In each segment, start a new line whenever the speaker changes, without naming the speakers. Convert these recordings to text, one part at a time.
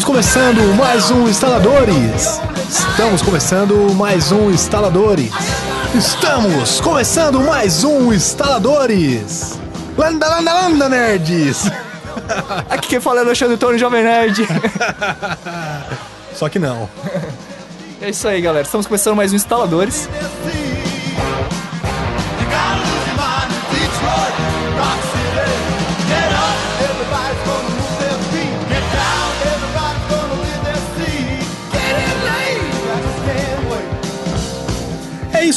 Estamos começando mais um Instaladores. Estamos começando mais um Instaladores. Estamos começando mais um Instaladores. Landa, landa, landa, nerds.
Aqui quem fala é Alexandre Tony, Jovem Nerd.
Só que não.
É isso aí, galera. Estamos começando mais um Instaladores.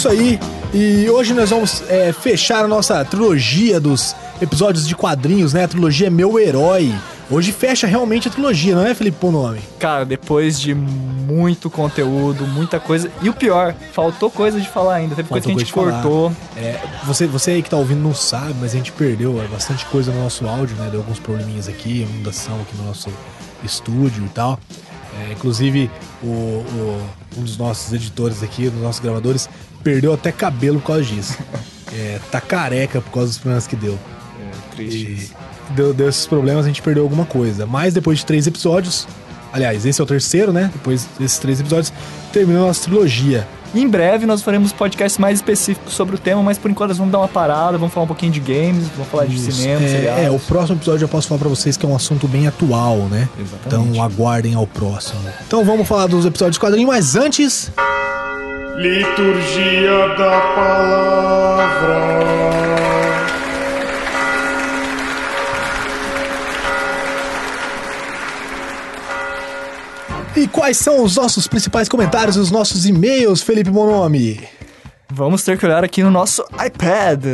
Isso aí. E hoje nós vamos é, fechar a nossa trilogia dos episódios de quadrinhos, né? A trilogia Meu Herói. Hoje fecha realmente a trilogia, não é, Felipe Ponome?
Cara, depois de muito conteúdo, muita coisa. E o pior, faltou coisa de falar ainda. Teve coisa que a gente cortou.
É, você, você aí que tá ouvindo não sabe, mas a gente perdeu é, bastante coisa no nosso áudio, né? Deu alguns probleminhas aqui, inundação aqui no nosso estúdio e tal. É, inclusive, o, o- um dos nossos editores aqui, um dos nossos gravadores, perdeu até cabelo por causa disso. É, tá careca por causa dos problemas que deu.
É, triste.
E deu, deu esses problemas, a gente perdeu alguma coisa. Mas depois de três episódios, aliás, esse é o terceiro, né? Depois desses três episódios, terminou a nossa trilogia.
Em breve nós faremos podcasts mais específicos sobre o tema, mas por enquanto nós vamos dar uma parada, vamos falar um pouquinho de games, vamos falar de
Isso.
cinema,
é,
seriados.
é, o próximo episódio eu posso falar pra vocês que é um assunto bem atual, né?
Exatamente.
Então aguardem ao próximo. Então vamos falar dos episódios de quadrinho, mas antes.
Liturgia da Palavra.
E quais são os nossos principais comentários e os nossos e-mails, Felipe Bonomi?
Vamos ter que olhar aqui no nosso iPad.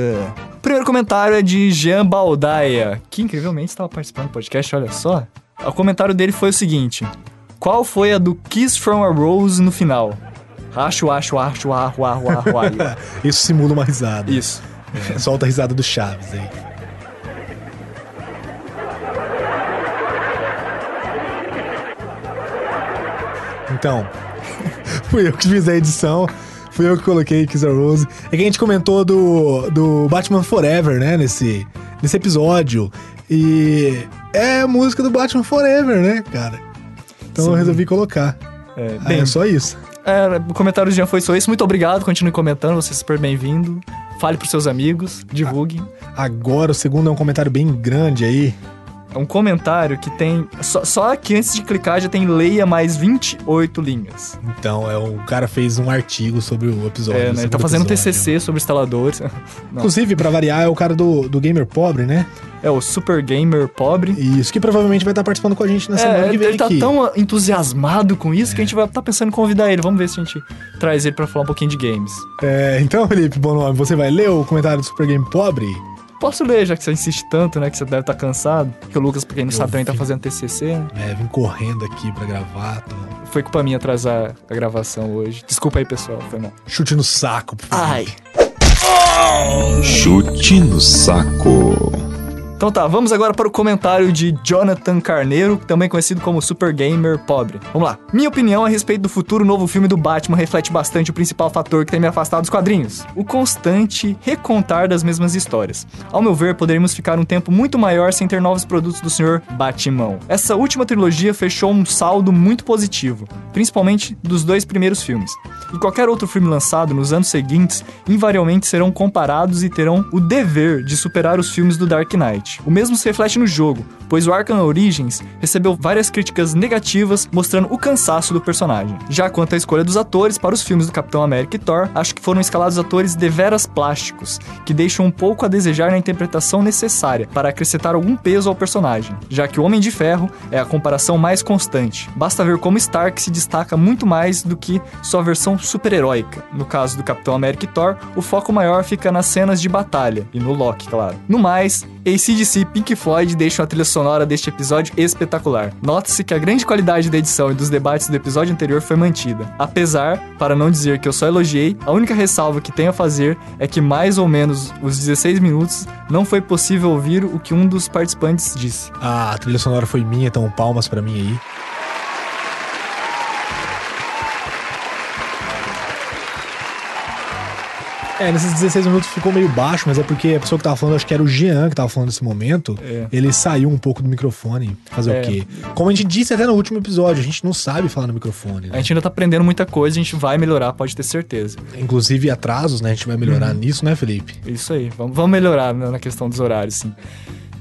O primeiro comentário é de Jean Baldaia, que incrivelmente estava participando do podcast, olha só. O comentário dele foi o seguinte: Qual foi a do Kiss from a Rose no final? Acho, acho, acho, acho, acho, acho, acho.
Isso simula uma risada.
Isso.
É, solta a risada do Chaves aí. Então, fui eu que fiz a edição, fui eu que coloquei Kiss a Rose. É que a gente comentou do, do Batman Forever, né, nesse, nesse episódio. E é a música do Batman Forever, né, cara? Então eu
Sim.
resolvi colocar.
É,
Ah,
bem,
é só isso.
É, o comentário do Jean foi só isso. Muito obrigado, continue comentando, você é super bem-vindo. Fale pros seus amigos, divulgue.
Agora o segundo é um comentário bem grande aí.
É um comentário que tem. Só, só que antes de clicar já tem leia mais 28 linhas.
Então, é o cara fez um artigo sobre o episódio.
É, né? Ele tá fazendo
episódio.
TCC sobre instaladores. Não.
Inclusive, pra variar, é o cara do, do Gamer Pobre, né?
É o Super Gamer pobre.
Isso, que provavelmente vai estar participando com a gente na semana
É,
que vem
ele tá
aqui.
tão entusiasmado com isso que a gente vai estar pensando em convidar ele. Vamos ver se a gente traz ele pra falar um pouquinho de games.
É, então, Felipe Bonome, você vai ler o comentário do Super Game Pobre?
Posso ler, já que você insiste tanto, né? Que você deve estar cansado. Que o Lucas, pra quem não
Eu
sabe, também tá fazendo TCC. né?
É, vim correndo aqui pra gravar. Tô...
Foi culpa minha atrasar a gravação hoje. Desculpa aí, pessoal. Foi mal.
Chute no saco. por favor.
Ai.
Chute no saco.
Então tá, vamos agora para o comentário de Jonathan Carneiro, também conhecido como Super Gamer Pobre. Vamos lá. Minha opinião a respeito do futuro novo filme do Batman reflete bastante o principal fator que tem me afastado dos quadrinhos: o constante recontar das mesmas histórias. Ao meu ver, poderíamos ficar um tempo muito maior sem ter novos produtos do Sr. Batman. Essa última trilogia fechou um saldo muito positivo, principalmente dos dois primeiros filmes. E qualquer outro filme lançado nos anos seguintes invariavelmente serão comparados e terão o dever de superar os filmes do Dark Knight. O mesmo se reflete no jogo, pois o Arkham Origins recebeu várias críticas negativas mostrando o cansaço do personagem. Já quanto à escolha dos atores para os filmes do Capitão América e Thor, acho que foram escalados atores deveras plásticos, que deixam um pouco a desejar na interpretação necessária para acrescentar algum peso ao personagem, já que o Homem de Ferro é a comparação mais constante. Basta ver como Stark se destaca muito mais do que sua versão super-heróica. No caso do Capitão América e Thor, o foco maior fica nas cenas de batalha, e no Loki, claro. No mais, ACDC e Pink Floyd deixam a trilha sonora deste episódio espetacular. Note-se que a grande qualidade da edição e dos debates do episódio anterior foi mantida. Apesar, para não dizer que eu só elogiei, a única ressalva que tenho a fazer é que mais ou menos os 16 minutos não foi possível ouvir o que um dos participantes disse.
Ah, a trilha sonora foi minha, então palmas pra mim aí. É, nesses 16 minutos ficou meio baixo, mas é porque a pessoa que tava falando, acho que era o Jean que tava falando nesse momento,
É.
ele saiu um pouco do microfone. Fazer
É.
o quê? Como a gente disse até no último episódio, a gente não sabe falar no microfone,
A
né?
gente ainda tá aprendendo muita coisa, a gente vai melhorar, pode ter certeza.
Inclusive atrasos, né? A gente vai melhorar
Uhum.
nisso, né, Felipe?
Isso aí, vamos, vamos melhorar né, na questão dos horários, sim.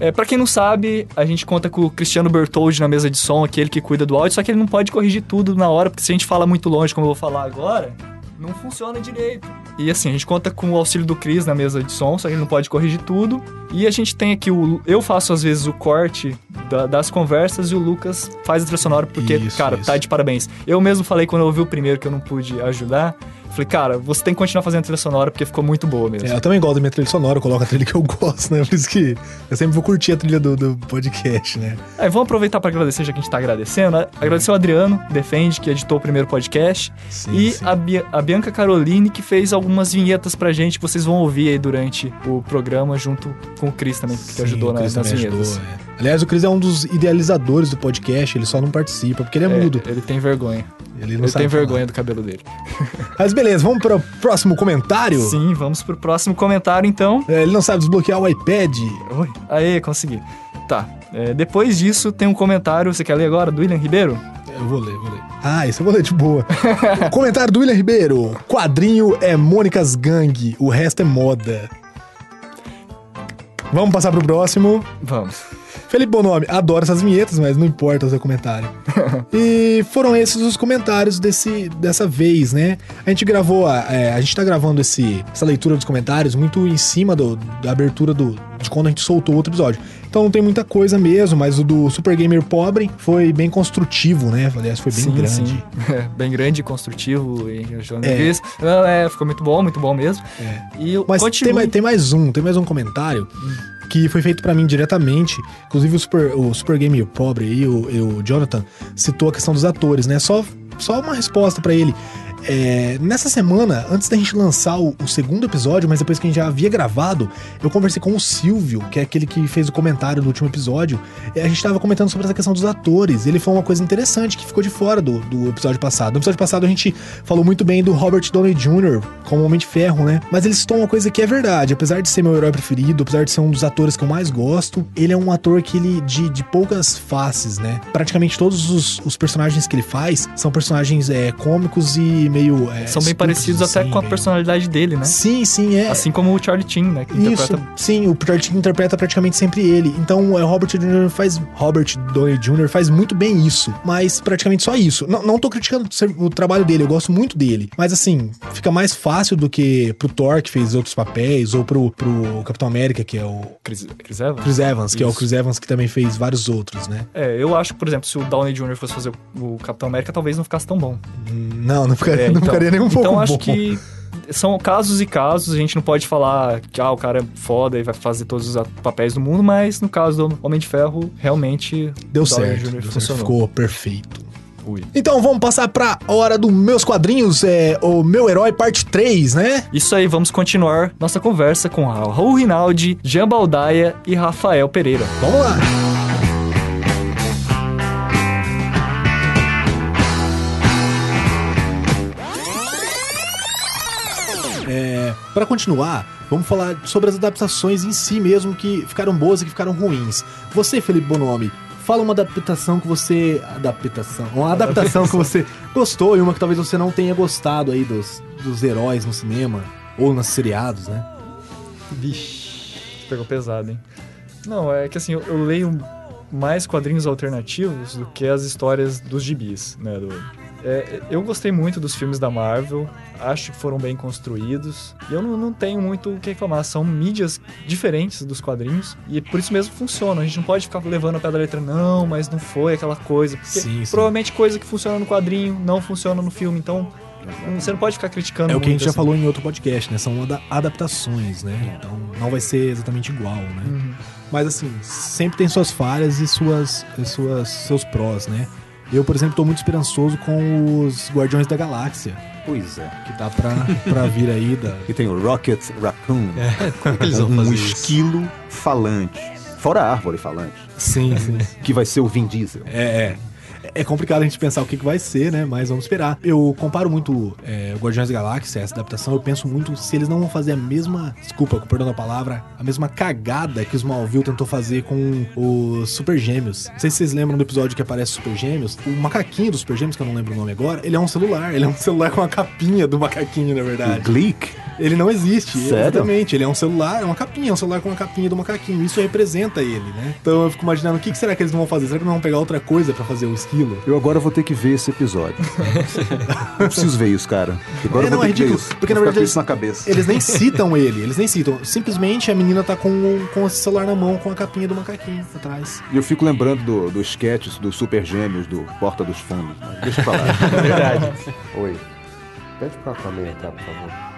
É, para quem não sabe, a gente conta com o Cristiano Bertoldi na mesa de som, aquele que cuida do áudio, só que ele não pode corrigir tudo na hora, porque se a gente fala muito longe, como eu vou falar agora, não funciona direito. E assim, a gente conta com o auxílio do Cris na mesa de som, só que ele não pode corrigir tudo. E a gente tem aqui o. Eu faço às vezes o corte da- das conversas e o Lucas faz a trilha sonora, porque,
Isso,
cara,
isso.
tá de parabéns. Eu mesmo falei quando eu ouvi o primeiro que eu não pude ajudar. Falei, cara, você tem que continuar fazendo a trilha sonora porque ficou muito boa mesmo.
É, eu também gosto da minha trilha sonora, eu coloco a trilha que eu gosto, né? Por isso que eu sempre vou curtir a trilha do, do podcast, né?
Aí, vamos aproveitar para agradecer, já que a gente tá agradecendo. né? Agradecer o Adriano, Defende, que editou o primeiro podcast.
Sim,
e
sim.
A, Bia- a Bianca Caroline, que fez algumas vinhetas pra gente, que vocês vão ouvir aí durante o programa, junto com o Cris também, que
Sim,
ajudou na-
Cris
nas vinhetas.
ajudou, é. Aliás, o Cris é um dos idealizadores do podcast, ele só não participa, porque ele é,
É,
mudo.
ele tem vergonha.
Ele
Ele tem
falar.
vergonha do cabelo dele.
Mas beleza, vamos para o próximo comentário?
Sim, vamos pro próximo comentário então.
É, ele não sabe desbloquear o iPad.
Oi. Aê, consegui. Tá. é, depois disso, tem um comentário, você quer ler agora, do William Ribeiro?
Eu vou ler, vou ler. Ah, isso eu vou ler de boa. Comentário do William Ribeiro. Quadrinho é Mônicas Gang, o resto é moda. Vamos passar pro próximo.
Vamos.
Felipe Bonomi, adoro essas vinhetas, mas não importa o seu comentário. e foram esses os comentários desse, dessa vez, né? A gente gravou, a, é, a gente tá gravando esse, essa leitura dos comentários muito em cima do- da abertura do, de quando a gente soltou outro episódio. Então não tem muita coisa mesmo, mas o do Super Gamer Pobre foi bem construtivo, né? Aliás, foi bem
sim,
grande.
sim. É, bem grande, construtivo e ajudando
É.
é. É, ficou muito bom, muito bom mesmo.
É.
E
Mas
continue...
tem, mais- tem mais um, tem mais um comentário que foi feito pra mim diretamente. Inclusive o Super, o Super Game Pobre aí, o, e o Jonathan, citou a questão dos atores, né? Só, só uma resposta pra ele. É, nessa semana, antes da gente lançar o, o segundo episódio, mas depois que a gente já havia gravado, eu conversei com o Silvio, que é aquele que fez o comentário do último episódio. A gente tava comentando sobre essa questão dos atores. Ele falou uma coisa interessante que ficou de fora do, do episódio passado. No episódio passado a gente falou muito bem do Robert Downey Jr. como Homem de Ferro, né? Mas ele citou uma coisa que é verdade. Apesar de ser meu herói preferido, apesar de ser um dos atores que eu mais gosto, ele é um ator que ele de, de poucas faces, né? Praticamente todos os, os personagens que ele faz são personagens é, cômicos e meio. é,
São bem parecidos até
assim,
com a personalidade dele, né?
Sim, sim, é.
Assim como o Charlie Chin, né?
Isso,
interpreta
sim, o Peter King interpreta praticamente sempre ele. Então, é, Robert Jr. faz. Robert Downey Jr. faz muito bem isso, mas praticamente só isso. Não, não tô criticando o trabalho dele, eu gosto muito dele. Mas assim, fica mais fácil do que pro Thor, que fez outros papéis, ou pro, pro Capitão América, que é o
Chris, Chris Evans.
Chris Evans, que é o. Chris Evans que também fez vários outros, né?
É, eu acho que, por exemplo, se o Downey Jr. fosse fazer o, o Capitão América, talvez não ficasse tão bom.
Não, não ficaria,
É,
não ficaria nem um pouco
Então acho
bom.
que são casos e casos, a gente não pode falar que ah, o cara é foda e vai fazer todos os papéis do mundo, mas no caso do Homem de Ferro, realmente
Deu certo, deu
funcionou.
ficou perfeito.
Ui.
Então vamos passar pra hora dos meus quadrinhos, é o meu herói parte 3, né?
Isso aí, vamos continuar nossa conversa com Raul Rinaldi, Jean Baldaia e Rafael Pereira.
Vamos lá. Para continuar, vamos falar sobre as adaptações em si mesmo que ficaram boas e que ficaram ruins. Você, Felipe Bonomi, fala uma adaptação que você adaptação, uma adaptação que você gostou e uma que talvez você não tenha gostado aí dos, dos heróis no cinema ou nos seriados, né?
Vixe, pegou pesado, hein? Não, é que assim, eu, eu leio mais quadrinhos alternativos do que as histórias dos gibis, né? do- é, eu gostei muito dos filmes da Marvel, acho que foram bem construídos, e eu não, não tenho muito o que reclamar, são mídias diferentes dos quadrinhos, e por isso mesmo funcionam, a gente não pode ficar levando a pé da letra, não, mas não foi aquela coisa, porque
Sim, sim.
provavelmente coisa que funciona no quadrinho não funciona no filme, então você não pode ficar criticando
É o que a gente
muito,
já
assim.
falou em outro podcast, né? São ada- adaptações, né? Então não vai ser exatamente igual, né?
Uhum.
Mas assim, sempre tem suas falhas e suas, suas seus prós, né? Eu, por exemplo, tô muito esperançoso com os Guardiões da Galáxia,
Pois é.
que tá pra, pra vir aí da.
E tem o Rocket Raccoon.
Como é que eles vão
um
fazer isso?
esquilo falante. Fora a árvore falante.
Sim, sim.
Que vai ser o Vin Diesel.
É, é. É complicado a gente pensar o que, que vai ser, né? Mas vamos esperar. Eu comparo muito é, o Guardiões da Galáxia, essa adaptação. Eu penso muito se eles não vão fazer a mesma. Desculpa, com perdão da palavra. A mesma cagada que o Smallville tentou fazer com os Super Gêmeos. Não sei se vocês lembram do episódio que aparece os Super Gêmeos. O macaquinho dos Super Gêmeos, que eu não lembro o nome agora, ele é um celular. Ele é um celular com a capinha do macaquinho, na
O
verdade.
Gleek.
Ele não existe,
Sério?
exatamente. Ele é um celular, é uma capinha, é um celular com uma capinha do macaquinho. Isso representa ele, né? Então eu fico imaginando o que, que será que eles vão fazer? Será que não vão pegar outra coisa pra fazer o esquilo?
Eu agora vou ter que ver esse episódio. eu preciso ver isso, cara. Agora
É,
eu
não,
vou
é
ter que ver
ridículo,
isso.
porque,
Vou
na verdade,
isso na cabeça.
Eles nem citam ele, eles nem citam. Simplesmente a menina tá com, com esse celular na mão, com a capinha do macaquinho atrás.
E eu fico lembrando do, dos sketches dos Super Gêmeos do Porta dos Fundos. Mas deixa eu falar.
Verdade.
Oi. Pede pra Aquaman entrar, por favor.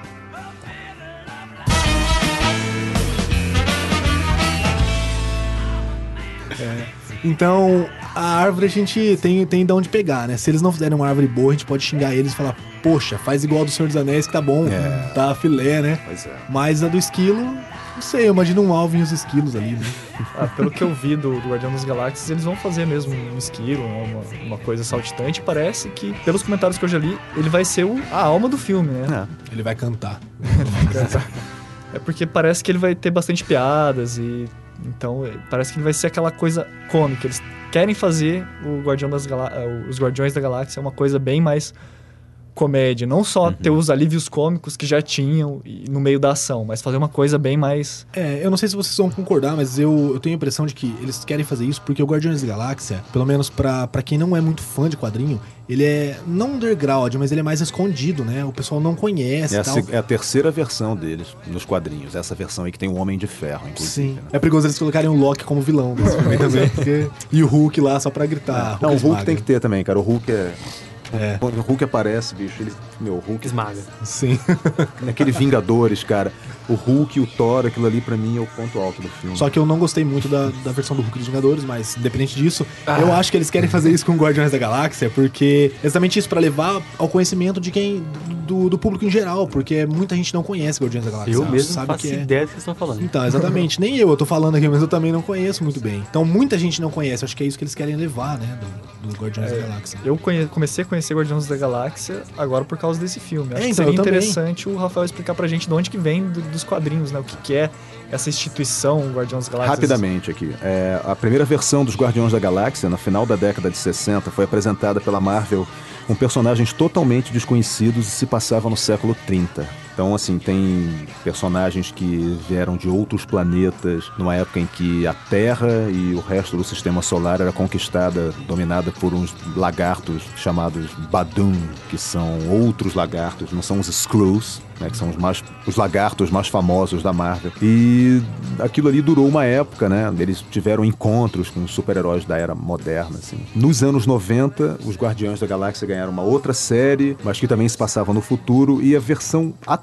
Então, a árvore a gente tem, tem de onde pegar, né? Se eles não fizerem uma árvore boa, a gente pode xingar eles e falar, poxa, faz igual do Senhor dos Anéis que tá bom,
É.
tá filé, né?
Pois é.
Mas a do esquilo, não sei, eu imagino um alvo e os esquilos ali, né?
Ah, pelo que eu vi do, do Guardião das Galáxias, eles vão fazer mesmo um esquilo, uma, uma coisa saltitante. Parece que, pelos comentários que eu já li, ele vai ser o- a alma do filme, né?
É.
Ele vai cantar.
É porque parece que ele vai ter bastante piadas e. Então, é, parece que vai ser aquela coisa cômica. Eles querem fazer o Guardião das Galá eh, os Guardiões da Galáxia uma coisa bem mais comédia. Não só ter os alívios cômicos que já tinham no meio da ação, mas fazer uma coisa bem mais.
É, eu não sei se vocês vão concordar, mas eu, eu tenho a impressão de que eles querem fazer isso porque o Guardiões da Galáxia, pelo menos pra, pra quem não é muito fã de quadrinho, ele é não underground, mas ele é mais escondido, né? O pessoal não conhece
É
e
a, é a terceira versão deles nos quadrinhos. Essa versão aí que tem o Homem de Ferro, inclusive.
Sim.
né?
É perigoso eles colocarem o Loki como vilão desse filme também. porque- E o Hulk lá só pra gritar.
Não, o Hulk
esmaga.
tem que ter também, cara. O Hulk é.
É.
Quando o Hulk aparece, bicho, ele. Meu, o Hulk.
Esmaga.
Sim.
Aquele Vingadores, cara. O Hulk e o Thor, aquilo ali pra mim é o ponto alto do filme.
Só que eu não gostei muito da, da versão do Hulk dos Vingadores, mas independente disso,
Ah.
eu acho que eles querem fazer isso com Guardiões da Galáxia, porque exatamente isso, pra levar ao conhecimento de quem. do, do público em geral, porque muita gente não conhece Guardiões da Galáxia.
Eu mesmo
sabe
faço
que é.
ideia do que vocês estão falando.
Então, exatamente. Nem eu, eu tô falando aqui, mas eu também não conheço muito bem. Então, muita gente não conhece. Acho que é isso que eles querem levar, né? Do, do Guardiões da Galáxia.
Eu conhe- comecei a conhecer Guardiões da Galáxia agora por causa desse filme. Acho
É,
que
então,
seria
eu também.
interessante o Rafael explicar pra gente de onde que vem do- dos quadrinhos, né? O que, que é essa instituição Guardiões da Galáxia.
Rapidamente aqui. É, a primeira versão dos Guardiões da Galáxia, no final da década de 60, foi apresentada pela Marvel com personagens totalmente desconhecidos e se passava no século 30. Então, assim, tem personagens que vieram de outros planetas, numa época em que a Terra e o resto do sistema solar era conquistada, dominada por uns lagartos chamados Badum, que são outros lagartos, não são os Skrulls, né, que são os, mais, os lagartos mais famosos da Marvel. E aquilo ali durou uma época, né? Eles tiveram encontros com super-heróis da era moderna, assim. Nos anos 90, os Guardiões da Galáxia ganharam uma outra série, mas que também se passava no futuro, e a versão atual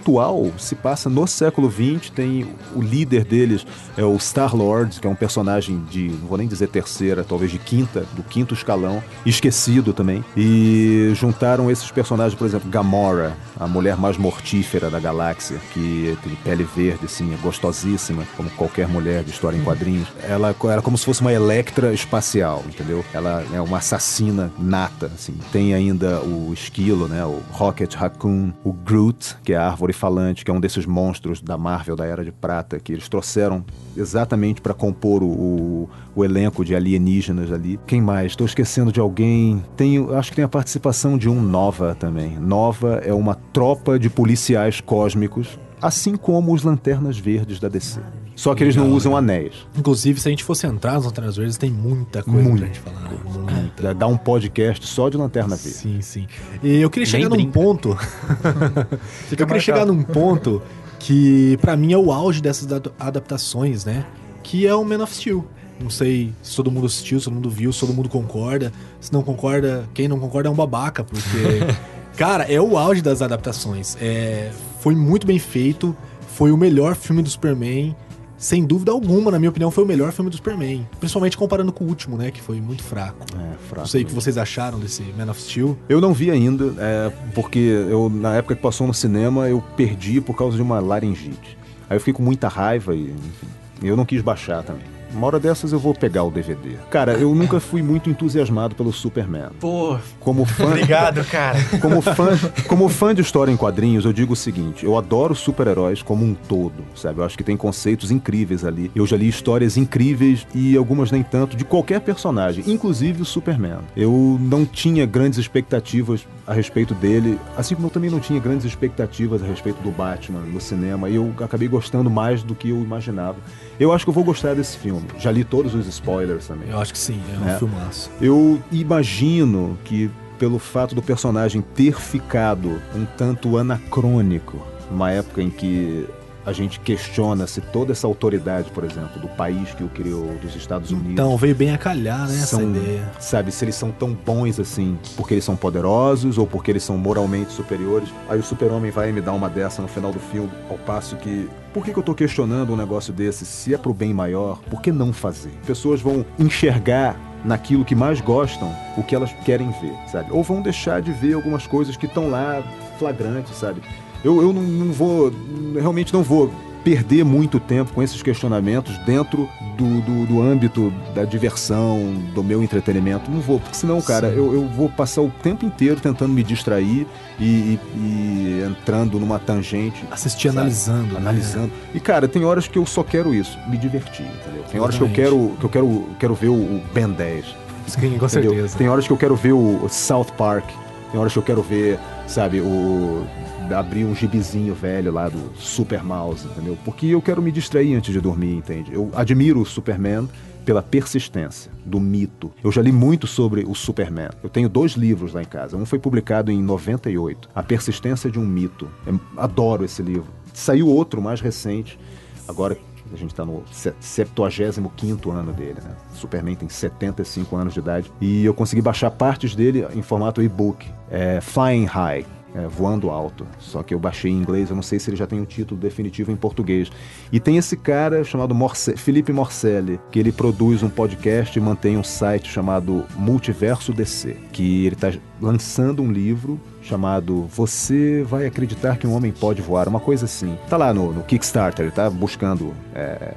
se passa no século 20, tem o líder deles é o Star-Lord, que é um personagem de, não vou nem dizer terceira, talvez de quinta, do quinto escalão, esquecido também. E juntaram esses personagens, por exemplo, Gamora, a mulher mais mortífera da galáxia, que tem pele verde, assim, é gostosíssima, como qualquer mulher de história em quadrinhos. Ela era como se fosse uma Electra espacial, entendeu? Ela é uma assassina nata, assim. Tem ainda o esquilo, né? O Rocket Raccoon, o Groot, que é a árvore falante, que é um desses monstros da Marvel da Era de Prata, que eles trouxeram exatamente para compor o, o, o elenco de alienígenas ali. Quem mais? Estou esquecendo de alguém. Tem, acho que tem a participação de um Nova também. Nova é uma tropa de policiais cósmicos, assim como os Lanternas Verdes da DC. Só que eles não usam anéis.
Inclusive, se a gente fosse entrar nas Lanternas Verdes, tem muita coisa
Muito.
pra gente falar. né? Muita.
Dá um podcast só de Lanterna Verde.
Sim, sim. E eu queria
Nem
chegar num
brinca.
ponto. eu queria chegar num ponto que, pra mim, é o auge dessas ad- adaptações, né? Que é o Man of Steel. Não sei se todo mundo assistiu, se todo mundo viu, se todo mundo concorda. Se não concorda, quem não concorda é um babaca, porque. cara, é o auge das adaptações. É, foi muito bem feito. Foi o melhor filme do Superman. Sem dúvida alguma, na minha opinião, foi o melhor filme do Superman. Principalmente comparando com o último, né? Que foi muito fraco.
É, fraco.
Não sei o que vocês acharam desse Man of Steel.
Eu não vi ainda, é, porque eu, na época que passou no cinema, eu perdi por causa de uma laringite. Aí eu fiquei com muita raiva e, enfim, eu não quis baixar também. Uma hora dessas eu vou pegar o DVD. Cara, eu nunca fui muito entusiasmado pelo Superman.
Pô,
Como fã,
obrigado, cara.
como fã, como fã de história em quadrinhos, eu digo o seguinte: eu adoro super-heróis como um todo, sabe? Eu acho que tem conceitos incríveis ali. Eu já li histórias incríveis e algumas nem tanto de qualquer personagem, inclusive o Superman. Eu não tinha grandes expectativas a respeito dele, assim como eu também não tinha grandes expectativas a respeito do Batman no cinema, e eu acabei gostando mais do que eu imaginava. Eu acho que eu vou gostar desse filme. Já li todos os spoilers também.
Eu acho que sim, é um
É.
filmaço.
Eu imagino que, pelo fato do personagem ter ficado um tanto anacrônico, numa época em que a gente questiona se toda essa autoridade, por exemplo, do país que o criou, dos Estados Unidos.
Então, veio bem a calhar, né, essa
são,
ideia.
sabe, se eles são tão bons assim, porque eles são poderosos ou porque eles são moralmente superiores. Aí o super-homem vai me dar uma dessa no final do filme, ao passo que... Por que, que eu tô questionando um negócio desse? Se é pro bem maior, por que não fazer? Pessoas vão enxergar naquilo que mais gostam o que elas querem ver, sabe? Ou vão deixar de ver algumas coisas que estão lá flagrantes, sabe? Eu, eu não, não vou, realmente não vou perder muito tempo com esses questionamentos dentro do, do, do âmbito da diversão, do meu entretenimento. Não vou, porque senão, cara, eu, eu vou passar o tempo inteiro tentando me distrair e, e- e entrando numa tangente.
Assistir
sabe?
analisando. né?
Analisando. E, cara, tem horas que eu só quero isso, me divertir, entendeu? Tem horas que eu quero, que eu quero, quero ver o, Ben 10.
Sim, com
entendeu?
certeza.
Tem horas que eu quero ver o South Park. Tem horas que eu quero ver, sabe, o. abrir um gibizinho velho lá do Super Mouse, entendeu? Porque eu quero me distrair antes de dormir, entende? Eu admiro o Superman pela persistência do mito. Eu já li muito sobre o Superman. Eu tenho dois livros lá em casa. Um foi publicado em 98, A Persistência de um Mito. Eu adoro esse livro. Saiu outro mais recente, agora a gente está no se- 75º ano dele, né? Superman tem 75 anos de idade. E eu consegui baixar partes dele em formato e-book. É Flying High. é, voando alto. Só que eu baixei em inglês, eu não sei se ele já tem o título definitivo em português. E tem esse cara chamado Morce Felipe Morcelli, que ele produz um podcast e mantém um site chamado Multiverso DC, que ele está lançando um livro chamado Você vai acreditar que um homem pode voar, uma coisa assim. Tá lá no, no Kickstarter, tá buscando é,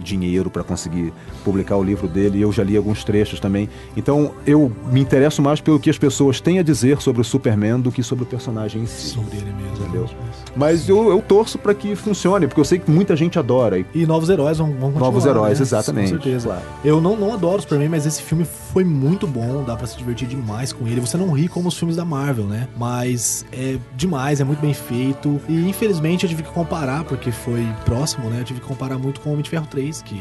dinheiro para conseguir publicar o livro dele e eu já li alguns trechos também. Então eu me interesso mais pelo que as pessoas têm a dizer sobre o Superman do que sobre o personagem em si.
Sobre ele mesmo.
Entendeu? Mas eu, eu torço para que funcione, porque eu sei que muita gente adora. E
E novos heróis vão, vão continuar.
Novos heróis,
né?
exatamente,
Com certeza.
claro.
Eu não, não adoro o Superman, mas esse filme foi muito bom. Dá pra se divertir demais com ele. Você não ri como os filmes da Marvel, né? Mas é demais, é muito bem feito. E infelizmente eu tive que comparar, porque foi próximo, né? Eu tive que comparar muito com o Homem de Ferro 3, que,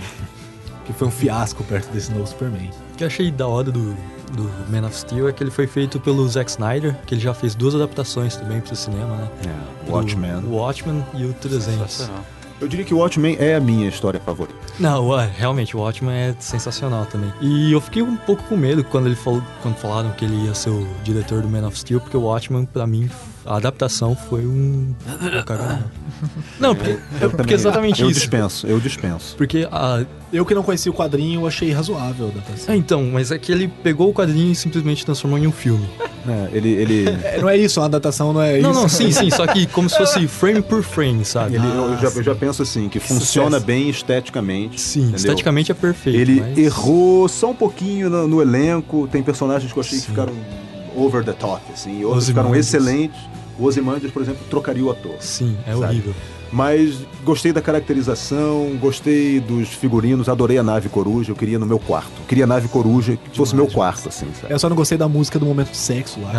que foi um fiasco perto desse novo Superman.
O que eu achei da hora do, do Man of Steel é que ele foi feito pelo Zack Snyder, que ele já fez duas adaptações também pro cinema, né?
é, Watchmen.
O Watchmen e o 300.
Eu diria que o Watchmen é a minha história favorita.
Não, ué, realmente, o Watchmen é sensacional também. E eu fiquei um pouco com medo quando ele falou, quando falaram que ele ia ser o diretor do Man of Steel, porque o Watchmen, pra mim, a adaptação foi um. Não, porque,
Eu
porque
também-
exatamente
eu
isso.
dispenso, eu dispenso.
Porque a.
Eu que não conhecia o quadrinho, eu achei razoável a adaptação.
É, então, mas é que ele pegou o quadrinho e simplesmente transformou em um filme.
É, ele, ele,
É, não é isso, uma adaptação não é
Não,
isso.
não, sim, sim, só que como se fosse frame por frame, sabe?
ele- eu, já, eu já penso assim, que funciona
sucesso.
bem esteticamente.
Sim,
entendeu?
esteticamente é perfeito.
Ele
mas-
errou só um pouquinho no, no elenco. Tem personagens que eu achei que
Sim.
ficaram over the top, assim. e Outros ficaram excelentes. O Ozymandias, por exemplo, trocaria o ator.
Sim, é
Sabe?
horrível.
Mas gostei da caracterização, gostei dos figurinos, adorei a nave coruja, eu queria no meu quarto. Eu queria a nave coruja que fosse meu quarto, assim, sabe?
Eu só não gostei da música do momento de sexo lá.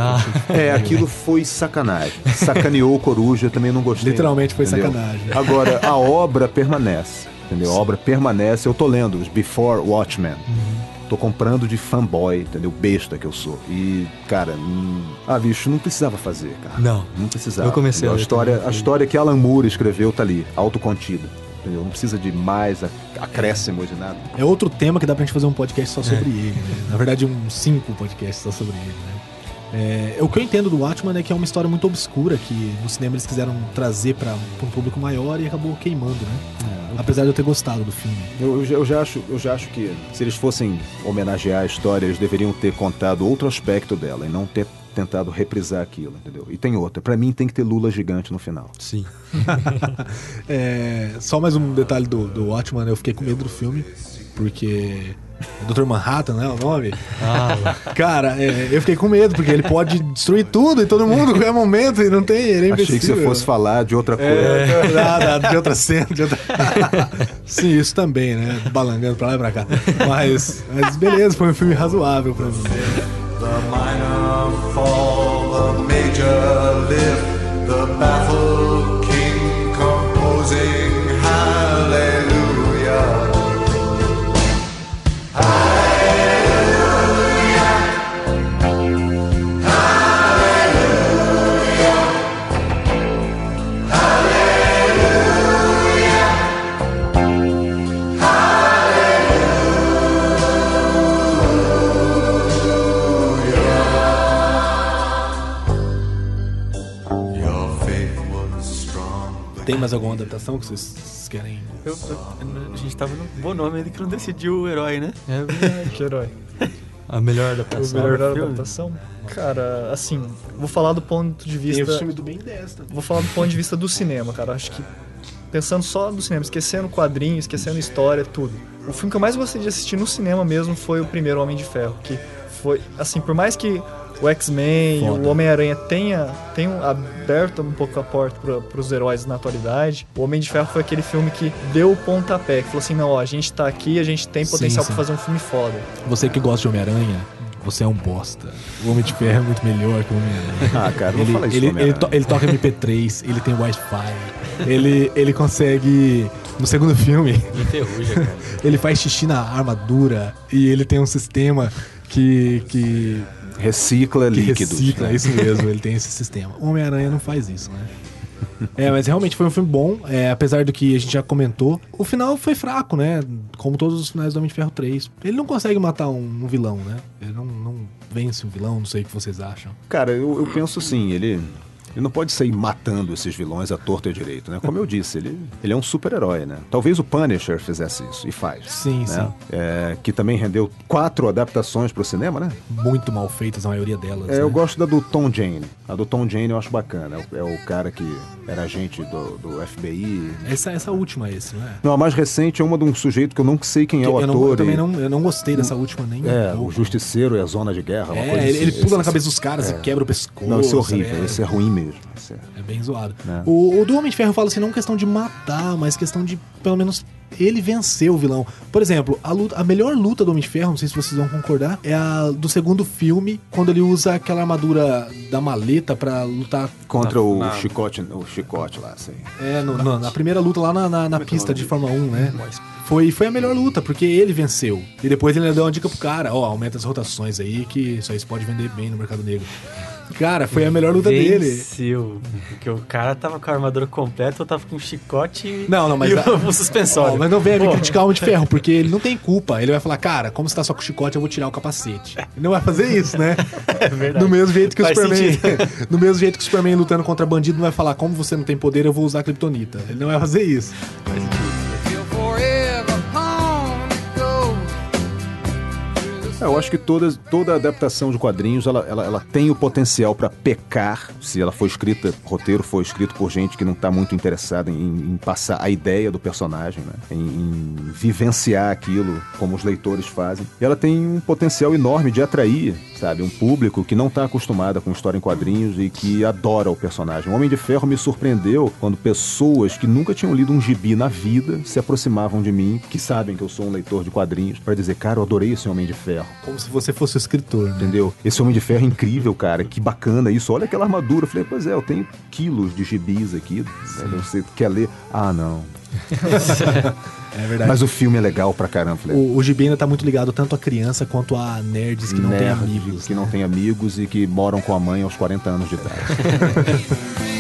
Ah.
É, aquilo foi sacanagem. Sacaneou o coruja, eu também não gostei.
Literalmente foi
entendeu?
sacanagem.
Agora, a obra permanece, entendeu? A obra permanece. Eu tô lendo os Before Watchmen. Tô comprando de fanboy, entendeu? Besta que eu sou. E, cara, hum, ah, bicho, não precisava fazer, cara.
Não.
Não precisava.
Eu comecei a
a história, a história que Alan Moore escreveu tá ali, autocontida. Entendeu? Não precisa de mais ac- acréscimos de nada.
É outro tema que dá pra gente fazer um podcast só sobre ele, né? Na verdade, uns cinco podcasts só sobre ele, né? É, o que eu entendo do Watchman é que é uma história muito obscura que no cinema eles quiseram trazer para um público maior e acabou queimando, né? Apesar de eu ter gostado do filme.
Eu, eu já- eu acho, eu já acho que se eles fossem homenagear a história, eles deveriam ter contado outro aspecto dela e não ter tentado reprisar aquilo, entendeu? E tem outra. Pra mim tem que ter Lula gigante no final.
Sim.
É, só mais um detalhe do, do Watchman, eu fiquei com medo do filme. porque. É Dr. Manhattan, né? O nome?
Ah,
Cara, é, eu fiquei com medo, porque ele pode destruir tudo e todo mundo a qualquer momento e não tem. Ele é
Achei que você fosse falar de outra coisa.
É, nada, de outra cena, de outra... Sim, isso também, né? Balangando pra lá e pra cá. Mas, mas beleza, foi um filme razoável pra mim.
The minor fall, the major lift, the baffled
Tem mais alguma adaptação que vocês querem?
Eu- eu- a gente tava no bom nome ainda que não decidiu o herói, né?
é verdade.
Que herói.
A melhor adaptação.
melhor
filme?
adaptação? Cara, assim, vou falar do ponto de
Tem o
vista.
filme do Ben 10 também.
Vou falar do ponto de vista do cinema, cara. Acho que pensando só do cinema, esquecendo quadrinho, esquecendo história, tudo. O filme que eu mais gostei de assistir no cinema mesmo foi o primeiro Homem de Ferro, que foi assim, por mais que o X-Men e o Homem-Aranha tenha, tenham aberto um pouco a porta para os heróis na atualidade, o Homem de Ferro foi aquele filme que deu o pontapé, que falou assim, não, ó, a gente tá aqui, a gente tem potencial
sim.
para fazer um filme foda.
Você que gosta de Homem-Aranha, você é um bosta. O Homem de Ferro é muito melhor que o Homem-Aranha.
Ah, cara, não
Ele,
fala isso
ele, ele, to- ele toca MP3, ele tem Wi-Fi, ele, ele consegue. No segundo filme,
Enferruja, cara.
ele faz xixi na armadura e ele tem um sistema que. que,
Recicla líquidos.
recicla,
né?
isso mesmo, ele tem esse sistema. Homem-Aranha não faz isso, né? É, mas realmente foi um filme bom, é, apesar do que a gente já comentou. O final foi fraco, né? Como todos os finais do Homem de Ferro 3. Ele não consegue matar um, um vilão, né? Ele não, não vence um vilão, não sei o que vocês acham.
Cara, eu, eu penso assim, ele, ele não pode sair matando esses vilões à torta e à direito, né? Como eu disse, ele, ele é um super-herói, né? Talvez o Punisher fizesse isso, e faz.
Sim,
né?
sim.
É, que também rendeu quatro adaptações pro cinema, né?
Muito mal feitas, a maioria delas.
É, eu
né?
gosto da do Tom Jane. A do Tom Jane eu acho bacana. É o, é o cara que era agente do, do FBI.
Essa, essa última, esse, não é?
Não, a mais recente é uma de um sujeito que eu não sei quem é o
eu,
ator.
não, eu também não, eu não gostei dessa última nem
É,
um
o Justiceiro é a Zona de Guerra. uma
É,
coisa
ele,
assim.
ele pula
Esse-
na cabeça dos caras e quebra o pescoço.
Não, esse é horrível.
é,
Esse é ruim mesmo. Esse é-
é bem zoado.
É.
O, o do Homem de Ferro fala assim, não questão de matar, mas questão de, pelo menos, ele vencer o vilão. Por exemplo, a, luta- a melhor luta do Homem de Ferro, não sei se vocês vão concordar, é a do segundo filme, quando ele usa aquela armadura da maleta pra lutar.
Contra
Na-
o
na-
chicote, o chicote lá, assim.
É, no- no- na primeira luta lá na, na- na pista de Fórmula 1, né? Foi, foi a melhor luta, porque ele venceu. E depois ele deu uma dica pro cara, ó, aumenta as rotações aí, que isso aí você pode vender bem no mercado negro. Cara, foi a melhor luta dele.
Venceu. Porque o cara tava com a armadura completa, eu tava com um chicote e,
Não, não, mas
e
a-
o, o suspensório.
Mas não venha me criticar o Homem de Ferro, porque ele não tem culpa. Ele vai falar, cara, como você tá só com o chicote, eu vou tirar o capacete. Ele não vai fazer isso, né?
É verdade.
Do mesmo jeito que o
Faz
Superman.
sentido.
Do mesmo jeito que o Superman lutando contra bandido não vai falar, como você não tem poder, eu vou usar a Kryptonita. Ele não vai fazer isso.
É, eu acho que toda, adaptação de quadrinhos ela, ela, ela tem o potencial para pecar se ela for escrita, roteiro for escrito por gente que não tá muito interessada em, em passar a ideia do personagem, né? em, em vivenciar aquilo como os leitores fazem. E ela tem um potencial enorme de atrair, sabe, um público que não tá acostumado com história em quadrinhos e que adora o personagem. O Homem de Ferro me surpreendeu quando pessoas que nunca tinham lido um gibi na vida se aproximavam de mim, que sabem que eu sou um leitor de quadrinhos, para dizer, cara, eu adorei esse Homem de Ferro.
Como se você fosse o escritor, né?
Entendeu? Esse Homem de Ferro é incrível, cara. Que bacana isso. Olha aquela armadura. Eu falei, pois é, eu tenho quilos de gibis aqui. né? Você quer ler? Ah, não.
É verdade.
Mas o filme é legal pra caramba. Falei,
o, o Gibi ainda tá muito ligado tanto a criança quanto a nerds que não têm
nerd,
amigos.
Que
né?
não tem amigos e que moram com a mãe aos 40 anos de idade.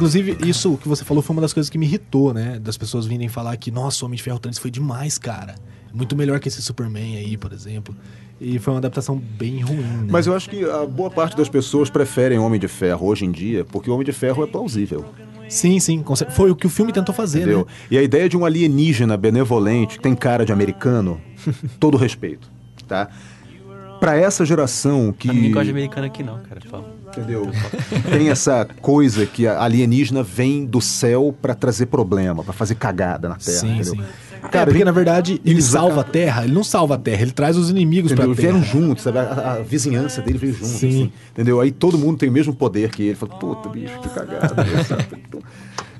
Inclusive, isso que você falou foi uma das coisas que me irritou, né? Das pessoas virem falar que, nossa, o Homem de Ferro 3 foi demais, cara. Muito melhor que esse Superman aí, por exemplo. E foi uma adaptação bem ruim, né?
Mas eu acho que a boa parte das pessoas preferem Homem de Ferro hoje em dia porque o Homem de Ferro é plausível.
Sim, sim. Foi o que o filme tentou fazer,
Entendeu?
né?
E a ideia de um alienígena benevolente, que tem cara de americano, todo respeito, tá? pra essa geração que
A linguagem americana aqui não, cara. Fala.
Entendeu? Tem essa coisa que a alienígena vem do céu pra trazer problema, pra fazer cagada na Terra,
Sim,
entendeu?
sim.
Cara,
Cara, porque na verdade ele salva a Terra, ele não salva a Terra, ele traz os inimigos pra Terra.
Vieram juntos, sabe? A, a- a vizinhança dele veio junto,
Sim.
assim, entendeu? Aí todo mundo tem o mesmo poder que ele. Fala, puta, bicho, que cagada. né?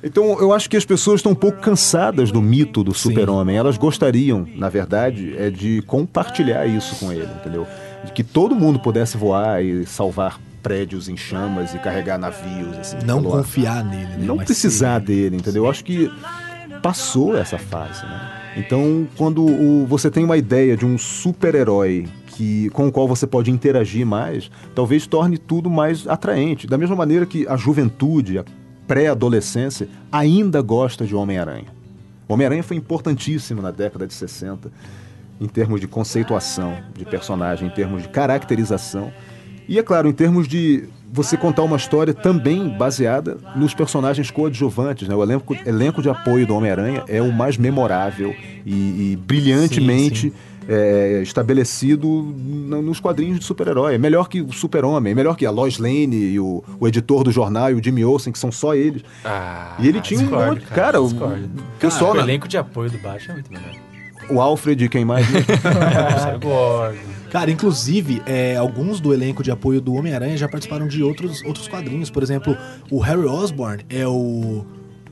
Então- eu acho que as pessoas estão um pouco cansadas do mito do
Sim.
super-homem. Elas gostariam, na verdade, é de compartilhar isso com ele, entendeu? De que todo mundo pudesse voar e salvar prédios em chamas e carregar navios, assim.
Não
pelo
confiar nele, né?
Não
Mas
precisar
sim.
dele, entendeu? Eu acho que passou essa fase, né? Então, quando o- você tem uma ideia de um super-herói que com o qual você pode interagir mais, talvez torne tudo mais atraente. Da mesma maneira que a juventude, a pré-adolescência, ainda gosta de Homem-Aranha. Homem-Aranha foi importantíssimo na década de 60 em termos de conceituação de personagem, em termos de caracterização. E é claro, em termos de você contar uma história também baseada nos personagens coadjuvantes. Né? O elenco, elenco de apoio do Homem-Aranha é o mais memorável e, e brilhantemente
Sim,
é, estabelecido no- nos quadrinhos de super-herói. É melhor que o Super-Homem, é melhor que a Lois Lane e o, o editor do jornal e o Jimmy Olsen, que são só eles.
Ah,
E ele tinha um
discordo,
monte. Cara, o
discordo.
pessoal,
o
né?
elenco de apoio do Batman é muito melhor.
o Alfred, quem mais?
Gosto.
Cara, inclusive, é, alguns do elenco de apoio do Homem-Aranha já participaram de outros, outros quadrinhos. Por exemplo, o Harry Osborn é o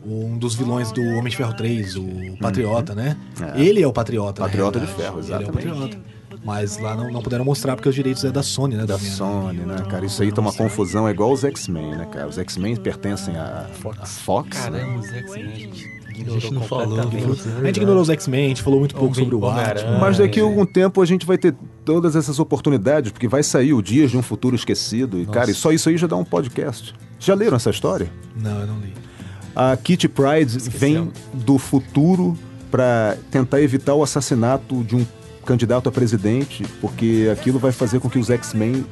um dos vilões do Homem de Ferro 3, o Patriota, né?
É.
Ele é o Patriota.
Patriota de. Ferro,
Ele é o
exatamente.
Patriota. Mas lá não, não puderam mostrar porque os direitos é da Sony, né?
da. Sony, né, cara? Isso aí tá uma confusão, é igual os X-Men, né, cara? Os X-Men pertencem à Fox, Fox né?
Caramba, os X-Men, a gente ignorou
A gente não falou,
completamente.
A gente ignorou os X-Men, a gente falou muito pouco sobre o. Batman.
Mas daqui a
é.
algum tempo a gente vai ter todas essas oportunidades, porque vai sair o Dias de um Futuro Esquecido. E, cara, e só isso aí já dá um podcast. Já leram essa história?
Não, eu não li.
A Kitty Pryde vem do futuro para tentar evitar o assassinato de um candidato a presidente, porque aquilo vai fazer com que os X-Men,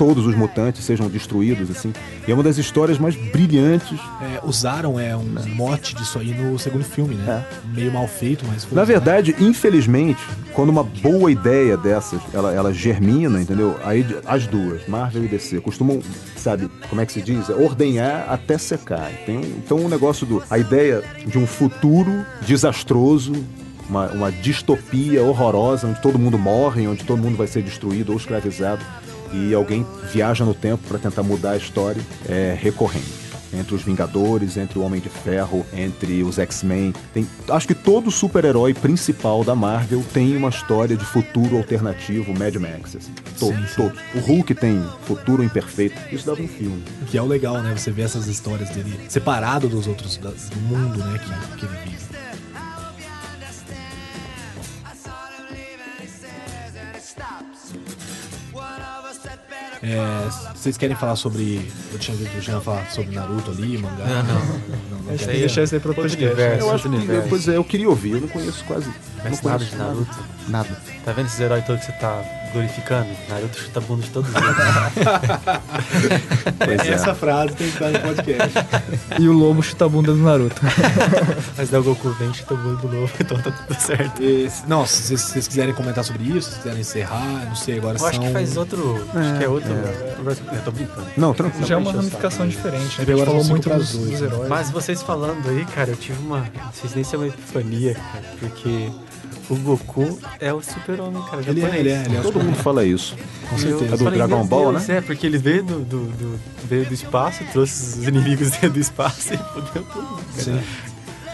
todos os mutantes, sejam destruídos, assim. E é uma das histórias mais brilhantes.
É, usaram é, um mote disso aí no segundo filme, né? Meio mal feito, mas foi
Na verdade, infelizmente, quando uma boa ideia dessas, ela, ela germina, entendeu? Aí as duas, Marvel e DC, costumam, sabe, como é que se diz? Ordenhar até secar. Tem um- então o negócio do... A ideia de um futuro desastroso, uma, uma distopia horrorosa, onde todo mundo morre, onde todo mundo vai ser destruído ou escravizado, e alguém viaja no tempo para tentar mudar a história, é recorrente entre os Vingadores, entre o Homem de Ferro, entre os X-Men. Tem- Acho que todo super-herói principal da Marvel tem uma história de futuro alternativo, Mad Max. Assim. Todos, todos. O Hulk tem futuro imperfeito. Isso dava um filme.
Que é o legal, né? Você vê essas histórias dele separado dos outros, do mundo, né? Que, que ele vive. É, vocês querem falar sobre. Eu tinha visto o Jean falar sobre Naruto ali, mangá.
Não, não.
não,
A gente
quer.
tem que deixar isso aí
Outro
podcast.
universo.
Eu acho que, pois é, eu queria ouvir, eu não conheço quase. não
Conhece nada
conheço
de Naruto?
Nada.
Tá vendo esses heróis todos que você tá glorificando? Naruto chuta a bunda de todos eles.
É.
Essa frase tem que estar no podcast.
E o lobo chuta a bunda do Naruto.
Mas daí o Goku vem e chuta a bunda do novo, então tá tudo certo.
E, se- não, se vocês, se vocês quiserem comentar sobre isso, se quiserem encerrar, não sei, agora
Eu
são.
acho que faz outro. acho que é outro. Eu tô brincando.
Não, tranquilo.
Já é uma ramificação diferente. né? A gente
Agora
falou muito dos,
dois,
dos
né?
heróis.
Mas vocês falando aí, cara, eu tive uma. Se nem se é uma epifania, cara, porque o Goku é o super-homem, cara.
Ele é,
japonês.
ele é, ele é.
Todo mundo fala isso.
Com
E eu
certeza.
É do Dragon Ball,
Deus,
né?
É, porque ele veio do, do, do- veio do espaço, trouxe os inimigos dele do espaço e fudeu tudo.
Sim.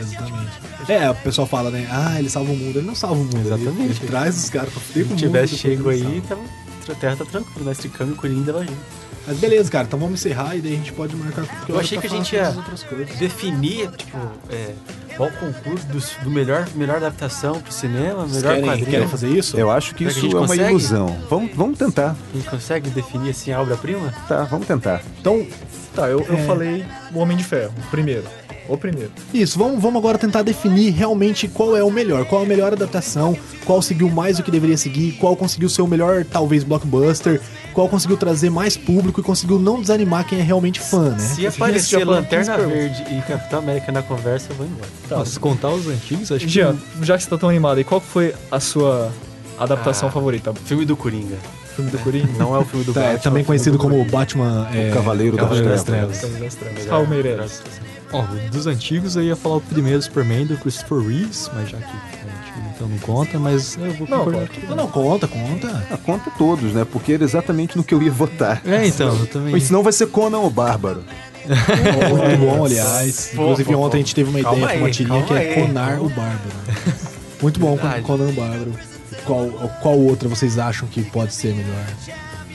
Exatamente. É, o pessoal fala, né? Ah, ele salva o mundo. Ele não salva o mundo. ele-
Exatamente.
Ele, traz os caras pra fuder
Se
com o
ele
mundo.
tivesse
depois
chego
ele
aí, tava, a terra tá tranquila, mestre Kami, Coringa dava junto.
Mas beleza, cara. Então vamos encerrar e daí a gente pode marcar.
Eu achei que a gente ia definir, tipo, é, qual concurso dos- do, melhor, melhor adaptação pro cinema, melhor
querem,
quadrinho.
querem fazer isso?
Eu acho que
Será que
isso
gente
é uma
consegue?
ilusão. Vamos, vamos tentar.
A gente consegue definir assim a obra-prima?
Tá, vamos tentar.
Então,
Tá, eu, eu
É.
falei o Homem de Ferro, o primeiro. O primeiro.
Isso, vamos, vamos agora tentar definir realmente qual é o melhor, qual a melhor adaptação, qual seguiu mais do que deveria seguir, qual conseguiu ser o melhor, talvez, blockbuster, qual conseguiu trazer mais público e conseguiu não desanimar quem é realmente fã, né?
Se aparecer Lanterna
15
Verde e Capitão América na conversa, eu vou embora.
Se contar os antigos, acho
Jean,
que.
já que você tá tão animado aí, qual foi a sua Adaptação
Ah.
favorita.
Filme do Coringa.
Filme do Coringa?
Não é o filme do
Tá,
Batman.
também
é o filme
conhecido
do
como
Coringa.
Batman. é,
O Cavaleiro,
Cavaleiro
das
das
Trevas.
Trevas.
das Trevas.
Melhor-
Ó, dos antigos eu ia falar o primeiro Superman do Christopher Reeves, mas já que é então não conta, mas eu vou
Não,
concordar aqui.
Não, não, conta, conta.
Ah, conta todos, né? Porque era exatamente no que eu ia votar.
É, então, eu também.
Mas senão vai ser Conan o Bárbaro.
Muito bom, aliás.
Pô,
Inclusive,
pô, pô.
ontem a gente teve uma
Calma
ideia com uma tirinha que é
aí.
Conar o Bárbaro. Muito bom,
Verdade.
Conan o Bárbaro. Qual, qual outra vocês acham que pode ser melhor?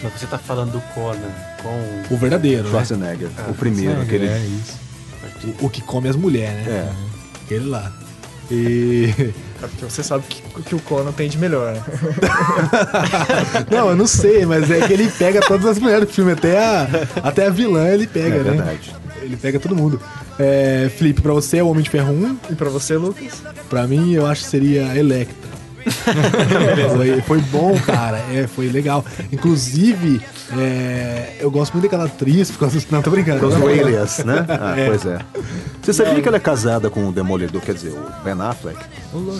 Mas você tá falando do Conan com
O verdadeiro, né?
Schwarzenegger. o primeiro,
É,
aquele.
é isso.
O, o que come as mulheres, né?
É.
Aquele lá. E.
É porque você sabe que, que o Conan tem de melhor, né?
Não, eu não sei, mas é que ele pega todas as mulheres do filme, até a, até a vilã ele pega,
É
né?
verdade.
Ele pega todo mundo. É, Felipe, pra você é o Homem de Ferro 1,
E pra você, Lucas?
pra mim eu acho que seria Electra. Foi, foi bom, cara. É, foi legal. Inclusive, é, eu gosto muito daquela atriz por causa do... Não, tô brincando.
Os
Não,
Alias, né? Ah,
É.
pois é. Você sabia que ela é casada com o Demolidor, quer dizer, o Ben Affleck?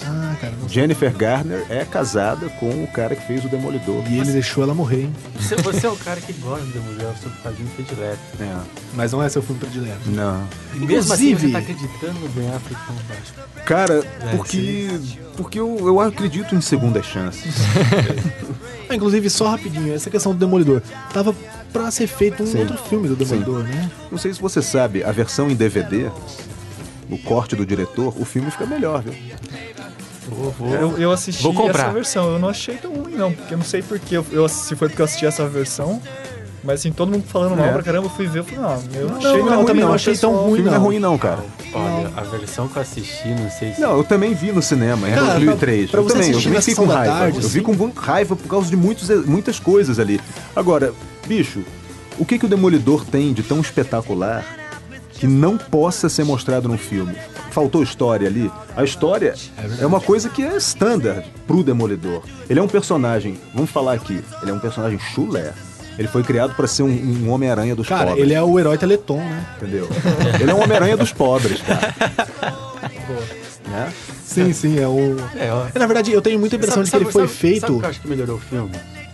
Ah, cara, não.
Jennifer Garner é casada com o cara que fez o Demolidor.
E ele deixou ela morrer, hein?
Você, você é o cara que gosta do Demolidor, seu padrinho predileto.
É.
Mas não é seu filme predileto.
Não.
E mesmo assim
Inclusive-
você tá acreditando no Ben Affleck como Batman.
Cara, porque, porque eu, eu acredito em segundas chances.
Ah, inclusive, só rapidinho, essa questão do Demolidor. Tava pra ser feito um
Sim.
outro filme do Demolidor, né?
Não sei se você sabe, a versão em DVD, o corte do diretor, o filme fica melhor, viu?
Vou, vou.
Eu, eu assisti essa versão, eu não achei tão ruim, não. Porque eu não sei porquê, eu, eu, se foi porque eu assisti essa versão. Mas assim, todo mundo falando mal
É.
pra caramba, eu fui ver, eu falei, não, eu não,
Não,
achei
não,
tão
eu também
ruim,
não achei tão ruim,
filme não é
não.
ruim não, cara.
Olha, a versão que eu assisti, não sei se.
Não, eu também vi no cinema, em
Cara,
2003.
pra- pra
eu também, eu também fiquei com raiva.
tarde,
eu vi
assim.
com mu- raiva por causa de muitos, muitas coisas ali. Agora, bicho, o que, que o Demolidor tem de tão espetacular que não possa ser mostrado num filme? Faltou história ali? A história é, uma coisa que é standard pro Demolidor. Ele é um personagem, vamos falar aqui, ele é um personagem chulé. Ele foi criado pra ser um, um Homem-Aranha dos
Cara,
pobres.
ele é o herói Teleton, né?
Entendeu? ele é um Homem-Aranha dos pobres, cara. Né?
Sim, sim, é o.
É, ó.
É, Na verdade, eu tenho muita impressão de que ele foi
Sabe
feito.
que eu acho que melhorou o filme?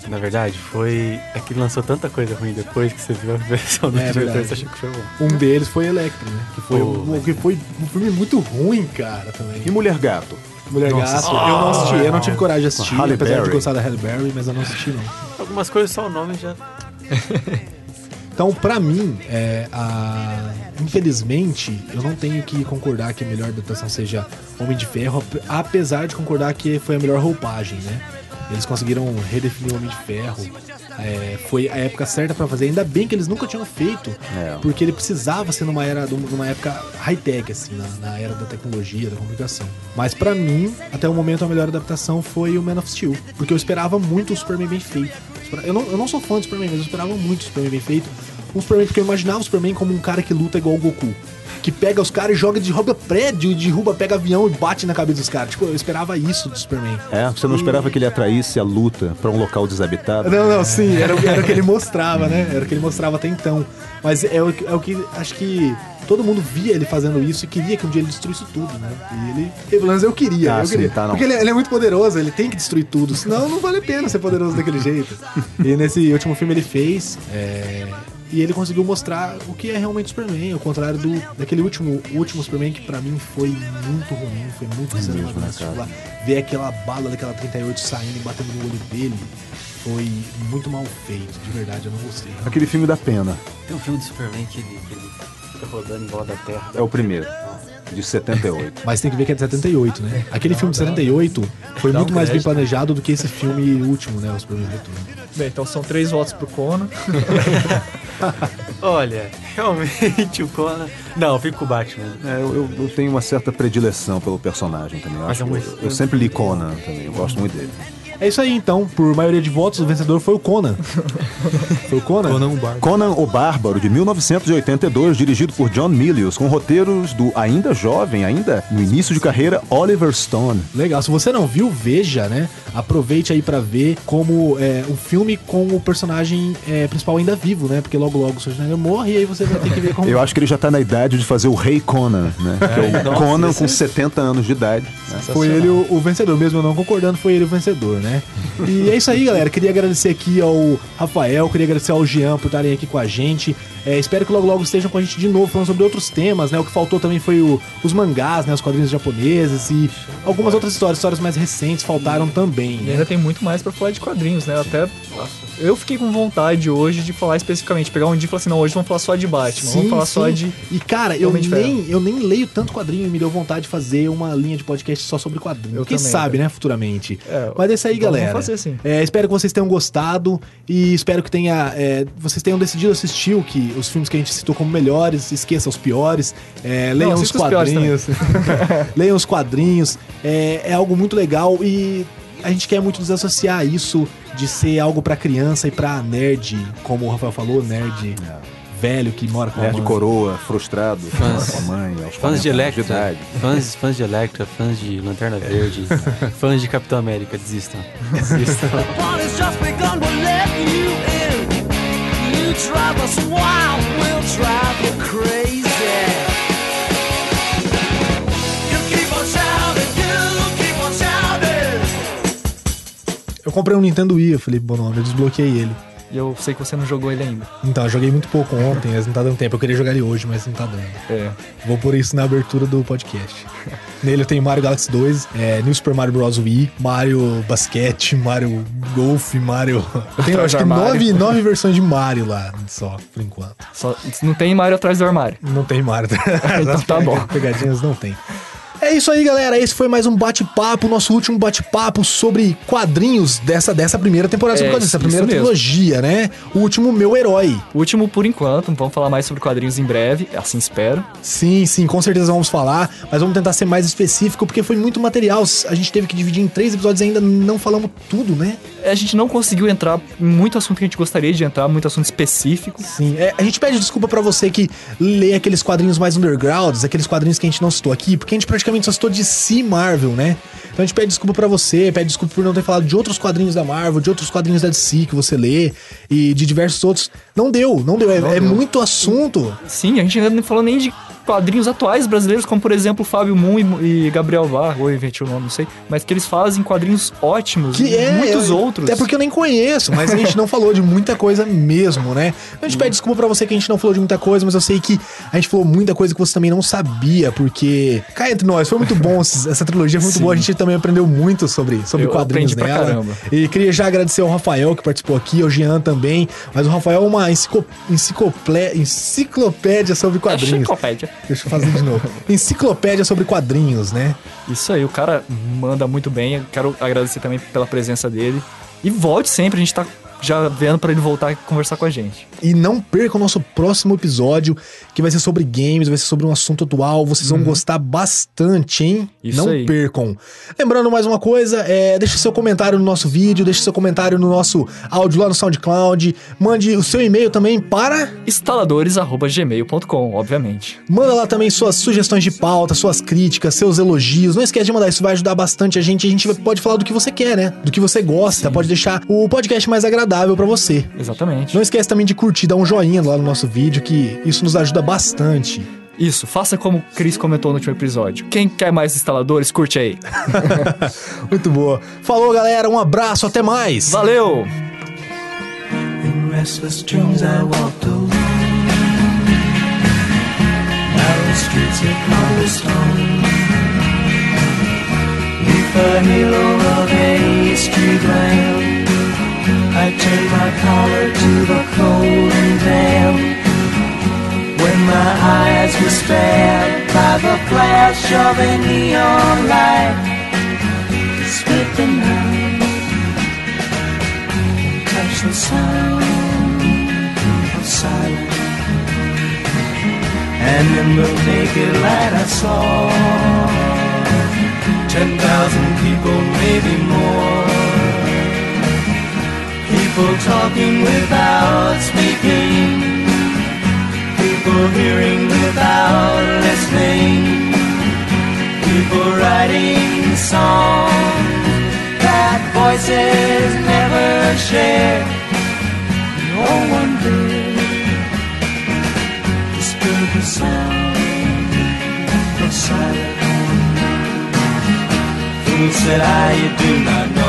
Na verdade, foi. É que lançou tanta coisa ruim depois que você viu a versão do
É,
diretor
verdade.
você achou que foi bom.
Um deles foi Electra, né? Que foi,
Pô,
um, que foi um filme muito ruim, cara, também.
E Mulher Gato?
Mulher Gato, eu não assisti, eu não tive coragem de assistir,
Halle
apesar de
Berry.
gostar da Halle Berry, mas eu não assisti, não.
Algumas coisas só o nome já.
Então, pra mim, é, a... infelizmente, eu não tenho que concordar que a melhor adaptação seja Homem de Ferro, ap- apesar de concordar que foi a melhor roupagem, né? Eles conseguiram redefinir o Homem de Ferro. é, foi a época certa pra fazer. Ainda bem que eles nunca tinham feito,
É.
porque ele precisava ser numa era, numa época high-tech, assim, na, na era da tecnologia, da comunicação. Mas pra mim, até o momento, a melhor adaptação foi o Man of Steel, porque eu esperava muito o Superman bem feito. Eu não, eu não sou fã do Superman, mas eu esperava muito o Superman bem feito. Um Superman, porque eu imaginava o Superman como um cara que luta igual o Goku. Que pega os caras e joga, derruba prédio, derruba, pega avião e bate na cabeça dos caras. Tipo, eu esperava isso do Superman.
É, você não esperava que ele atraísse a luta pra um local desabitado?
Não, não, sim, era, o- era o que ele mostrava, né? Era o que ele mostrava até então. Mas é o, que- é o que acho que todo mundo via ele fazendo isso e queria que um dia ele destruísse tudo, né? E ele, pelo menos eu queria,
Ah,
eu
sim,
queria.
tá, não.
Porque ele, ele é muito poderoso, ele tem que destruir tudo, senão não vale a pena ser poderoso daquele jeito. E nesse último filme ele fez, é, e ele conseguiu mostrar o que é realmente Superman, ao contrário do daquele último, último Superman que pra mim foi muito ruim, foi muito
mesmo, né,
cinematográfico.
cara?
lá. Ver aquela bala daquela 38 saindo e batendo no olho dele foi muito mal feito, de verdade, eu não gostei.
Aquele filme da pena.
Tem um filme do Superman que ele, que ele fica rodando em volta da Terra.
É o primeiro, de 78.
Mas tem que ver que é de 78, né? Aquele filme de 78 foi
Dá um
muito mais bem planejado do que esse filme último, né? Os Superman Retorno.
Bem, então são três votos pro Conan.
Olha, realmente o Conan. Não, eu fico com o Batman.
É, eu, eu- tenho uma certa predileção pelo personagem também. Eu, acho-
é um-
eu- eu sempre li Conan também, eu gosto muito dele.
É isso aí, então. Por maioria de votos, o vencedor foi o Conan. foi o Conan?
Conan o Bárbaro.
Conan o Bárbaro, de 1982, dirigido por John Milius, com roteiros do ainda jovem, ainda no início de carreira, Oliver Stone.
Legal. Se você não viu, veja, né? Aproveite aí pra ver como é, um filme com o personagem é, principal ainda vivo, né? Porque logo logo o Schwarzenegger morre e aí você vai ter que ver como...
Eu acho que ele já tá na idade de fazer o Rei Conan, né? Que é o Conan com
é
70 anos de idade. né?
Foi ele o, o vencedor, mesmo eu não concordando, foi ele o vencedor, né? Né? E é isso aí, galera. Queria agradecer aqui ao Rafael, queria agradecer ao Jean por estarem aqui com a gente. É, espero que logo logo estejam com a gente de novo, falando sobre outros temas, né? O que faltou também foi o- os mangás, né? Os quadrinhos japoneses e algumas outras histórias, histórias mais recentes faltaram também,
E
né?
ainda tem muito mais pra falar de quadrinhos, né? Até eu fiquei com vontade hoje de falar especificamente, pegar um dia e falar assim, não, hoje vamos falar só de Batman, vamos falar só de
E cara, eu
de Ferro.
nem, eu nem leio tanto quadrinho e me deu vontade de fazer uma linha de podcast só sobre quadrinho.
Eu
Quem
também,
sabe,
cara.
né, futuramente.
É,
Mas é isso aí,
vamos
galera.
fazer, sim.
É, espero que vocês tenham gostado e espero que tenha, é, vocês tenham decidido assistir o que, os filmes que a gente citou como melhores, esqueça os piores, é, leiam os
assista os
quadrinhos, leiam os quadrinhos, é, é algo muito legal e a gente quer muito desassociar isso de ser algo pra criança e pra nerd, como o Rafael falou, nerd velho que mora com a
Nerd
mãe.
coroa, frustrado,
Fãs.
com a mãe, aos
Fãs
40
de Electra,
idade.
fãs, fãs de Electra, fãs de Lanterna Verde, fãs de Capitão América, desistam. Desistam.
Drive us wild, we'll drive you crazy. You keep on shouting, you keep on shouting.
Eu comprei um Nintendo Wii, Felipe Bonome, eu desbloqueei ele.
E eu sei que você não jogou ele ainda.
Então, eu joguei muito pouco ontem, mas não tá dando tempo. Eu queria jogar ele hoje, mas não tá dando.
É.
Vou pôr isso na abertura do podcast. Nele eu tenho Mario Galaxy 2, é, New Super Mario Bros. Wii, Mario Basquete, Mario Golf, Mario. Eu tenho acho que nove, nove versões de Mario lá, só, por enquanto.
Só, não tem Mario atrás do armário.
Não tem Mario.
Então tá bom.
Pegadinhas não tem. É isso aí, galera. Esse foi mais um bate-papo, nosso último bate-papo sobre quadrinhos dessa, dessa primeira temporada,
É,
quadrinhos, essa
isso
primeira trilogia, né? O último Meu Herói.
Último por enquanto, vamos falar mais sobre quadrinhos em breve, assim espero.
Sim, sim, com certeza vamos falar, mas vamos tentar ser mais específico, porque foi muito material. A gente teve que dividir em três episódios e ainda não falamos tudo, né?
A gente não conseguiu entrar em muito assunto que a gente gostaria de entrar, muito assunto específico.
Sim, é, a gente pede desculpa pra você que lê aqueles quadrinhos mais undergrounds, aqueles quadrinhos que a gente não citou aqui, porque a gente praticamente só citou de si Marvel, né? Então a gente pede desculpa pra você, pede desculpa por não ter falado de outros quadrinhos da Marvel, de outros quadrinhos da DC que você lê e de diversos outros. Não deu, não deu. É, é muito assunto.
Sim, a gente ainda não falou nem de quadrinhos atuais brasileiros, como por exemplo Fábio Moon e, e Gabriel Var, ou inventei o nome, não sei, mas que eles fazem quadrinhos ótimos,
Que é,
muitos
eu-
outros.
Até porque eu nem conheço, mas a gente não falou de muita coisa mesmo, né? A gente pede desculpa pra você que a gente não falou de muita coisa, mas eu sei que a gente falou muita coisa que você também não sabia, porque cá entre nós, foi muito bom, essa trilogia foi muito
Sim.
boa, a gente também aprendeu muito sobre, sobre
Eu
quadrinhos nela.
caramba.
E queria já agradecer ao Rafael que participou aqui, ao Jean também, mas o Rafael é uma enciclopédia sobre quadrinhos.
Enciclopédia.
Deixa eu fazer de novo. Enciclopédia sobre quadrinhos, né?
Isso aí, o cara manda muito bem. Eu quero agradecer também pela presença dele. E volte sempre, a gente tá já vendo pra ele voltar e conversar com a gente.
E não perca o nosso próximo episódio, que vai ser sobre games, vai ser sobre um assunto atual. Vocês vão gostar bastante, hein?
Uhum. Isso
não
aí.
percam. Lembrando mais uma coisa, é, deixe seu comentário no nosso vídeo, deixe seu comentário no nosso áudio lá no SoundCloud. Mande o seu e-mail também para.
Instaladores.gmail.com, obviamente.
Manda lá também suas sugestões de pauta, suas críticas, seus elogios. Não esquece de mandar, isso vai ajudar bastante a gente. A gente pode falar do que você quer, né? Do que você gosta. Pode deixar o podcast mais agradável pra você.
Exatamente.
Não esquece também de curtir, dar um joinha lá no nosso vídeo, que isso nos ajuda bastante.
Isso, faça como o Chris comentou no último episódio. Quem quer mais instaladores, curte aí.
Muito boa. Falou, galera. Um abraço, até mais.
Valeu!
In restless dreams I walked alone. Narrow streets of cobblestone. Neath the halo of a street lamp, I turned my collar to the cold and damp. When my eyes were stabbed by the flash of a neon light, split the night and touch the sound of silence. And in the naked light I saw ten thousand people, maybe more. People talking without speaking. People hearing without listening. People writing songs that voices never share. No one did disturb the sound of silence. Fool said I, do not know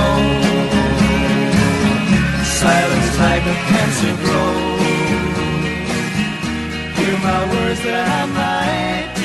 the cancer grows. Hear my words that I might.